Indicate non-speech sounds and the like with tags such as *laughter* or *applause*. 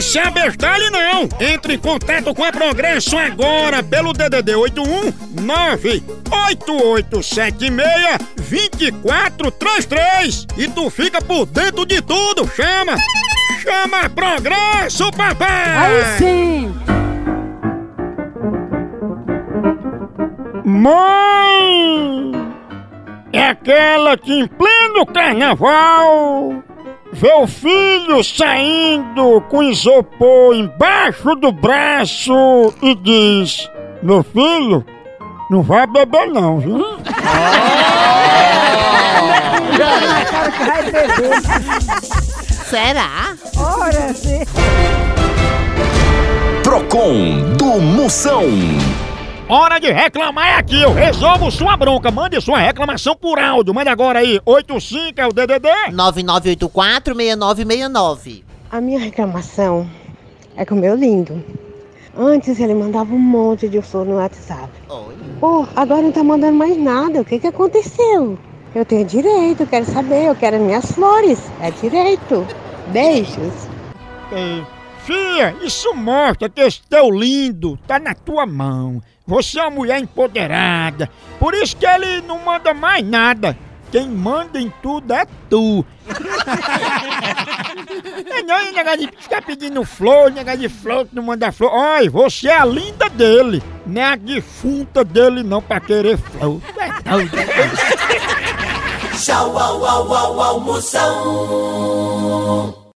Não se abestalhe não! Entre em contato com a Progresso agora pelo DDD 81 98876 2433 e tu fica por dentro de tudo, chama! Chama Progresso, papai! Aí sim! Mãe! É aquela que em pleno carnaval vê o filho saindo com isopor embaixo do braço e diz: Meu filho, não vai beber não, viu? Vai *laughs* beber. Será? Ora, sim. Procon do Moção. Hora de reclamar é aqui, eu resolvo sua bronca. Mande sua reclamação por áudio. Mande agora aí, 85 é o DDD. 9984-6969. A minha reclamação é com o meu lindo. Antes ele mandava um monte de flor no WhatsApp. Oi. Pô, agora não tá mandando mais nada. O que que aconteceu? Eu tenho direito, quero saber, eu quero minhas flores. É direito. Beijos. Ei, Fia, isso mostra que esse teu lindo tá na tua mão. Você é uma mulher empoderada. Por isso que ele não manda mais nada. Quem manda em tudo é tu. *laughs* é não, e negócio de ficar pedindo flor, negócio de flor que não manda flor. Olha, você é a linda dele. Não é a defunta dele não pra querer flor. É doido. Tchau, au, au, au, au, Moção.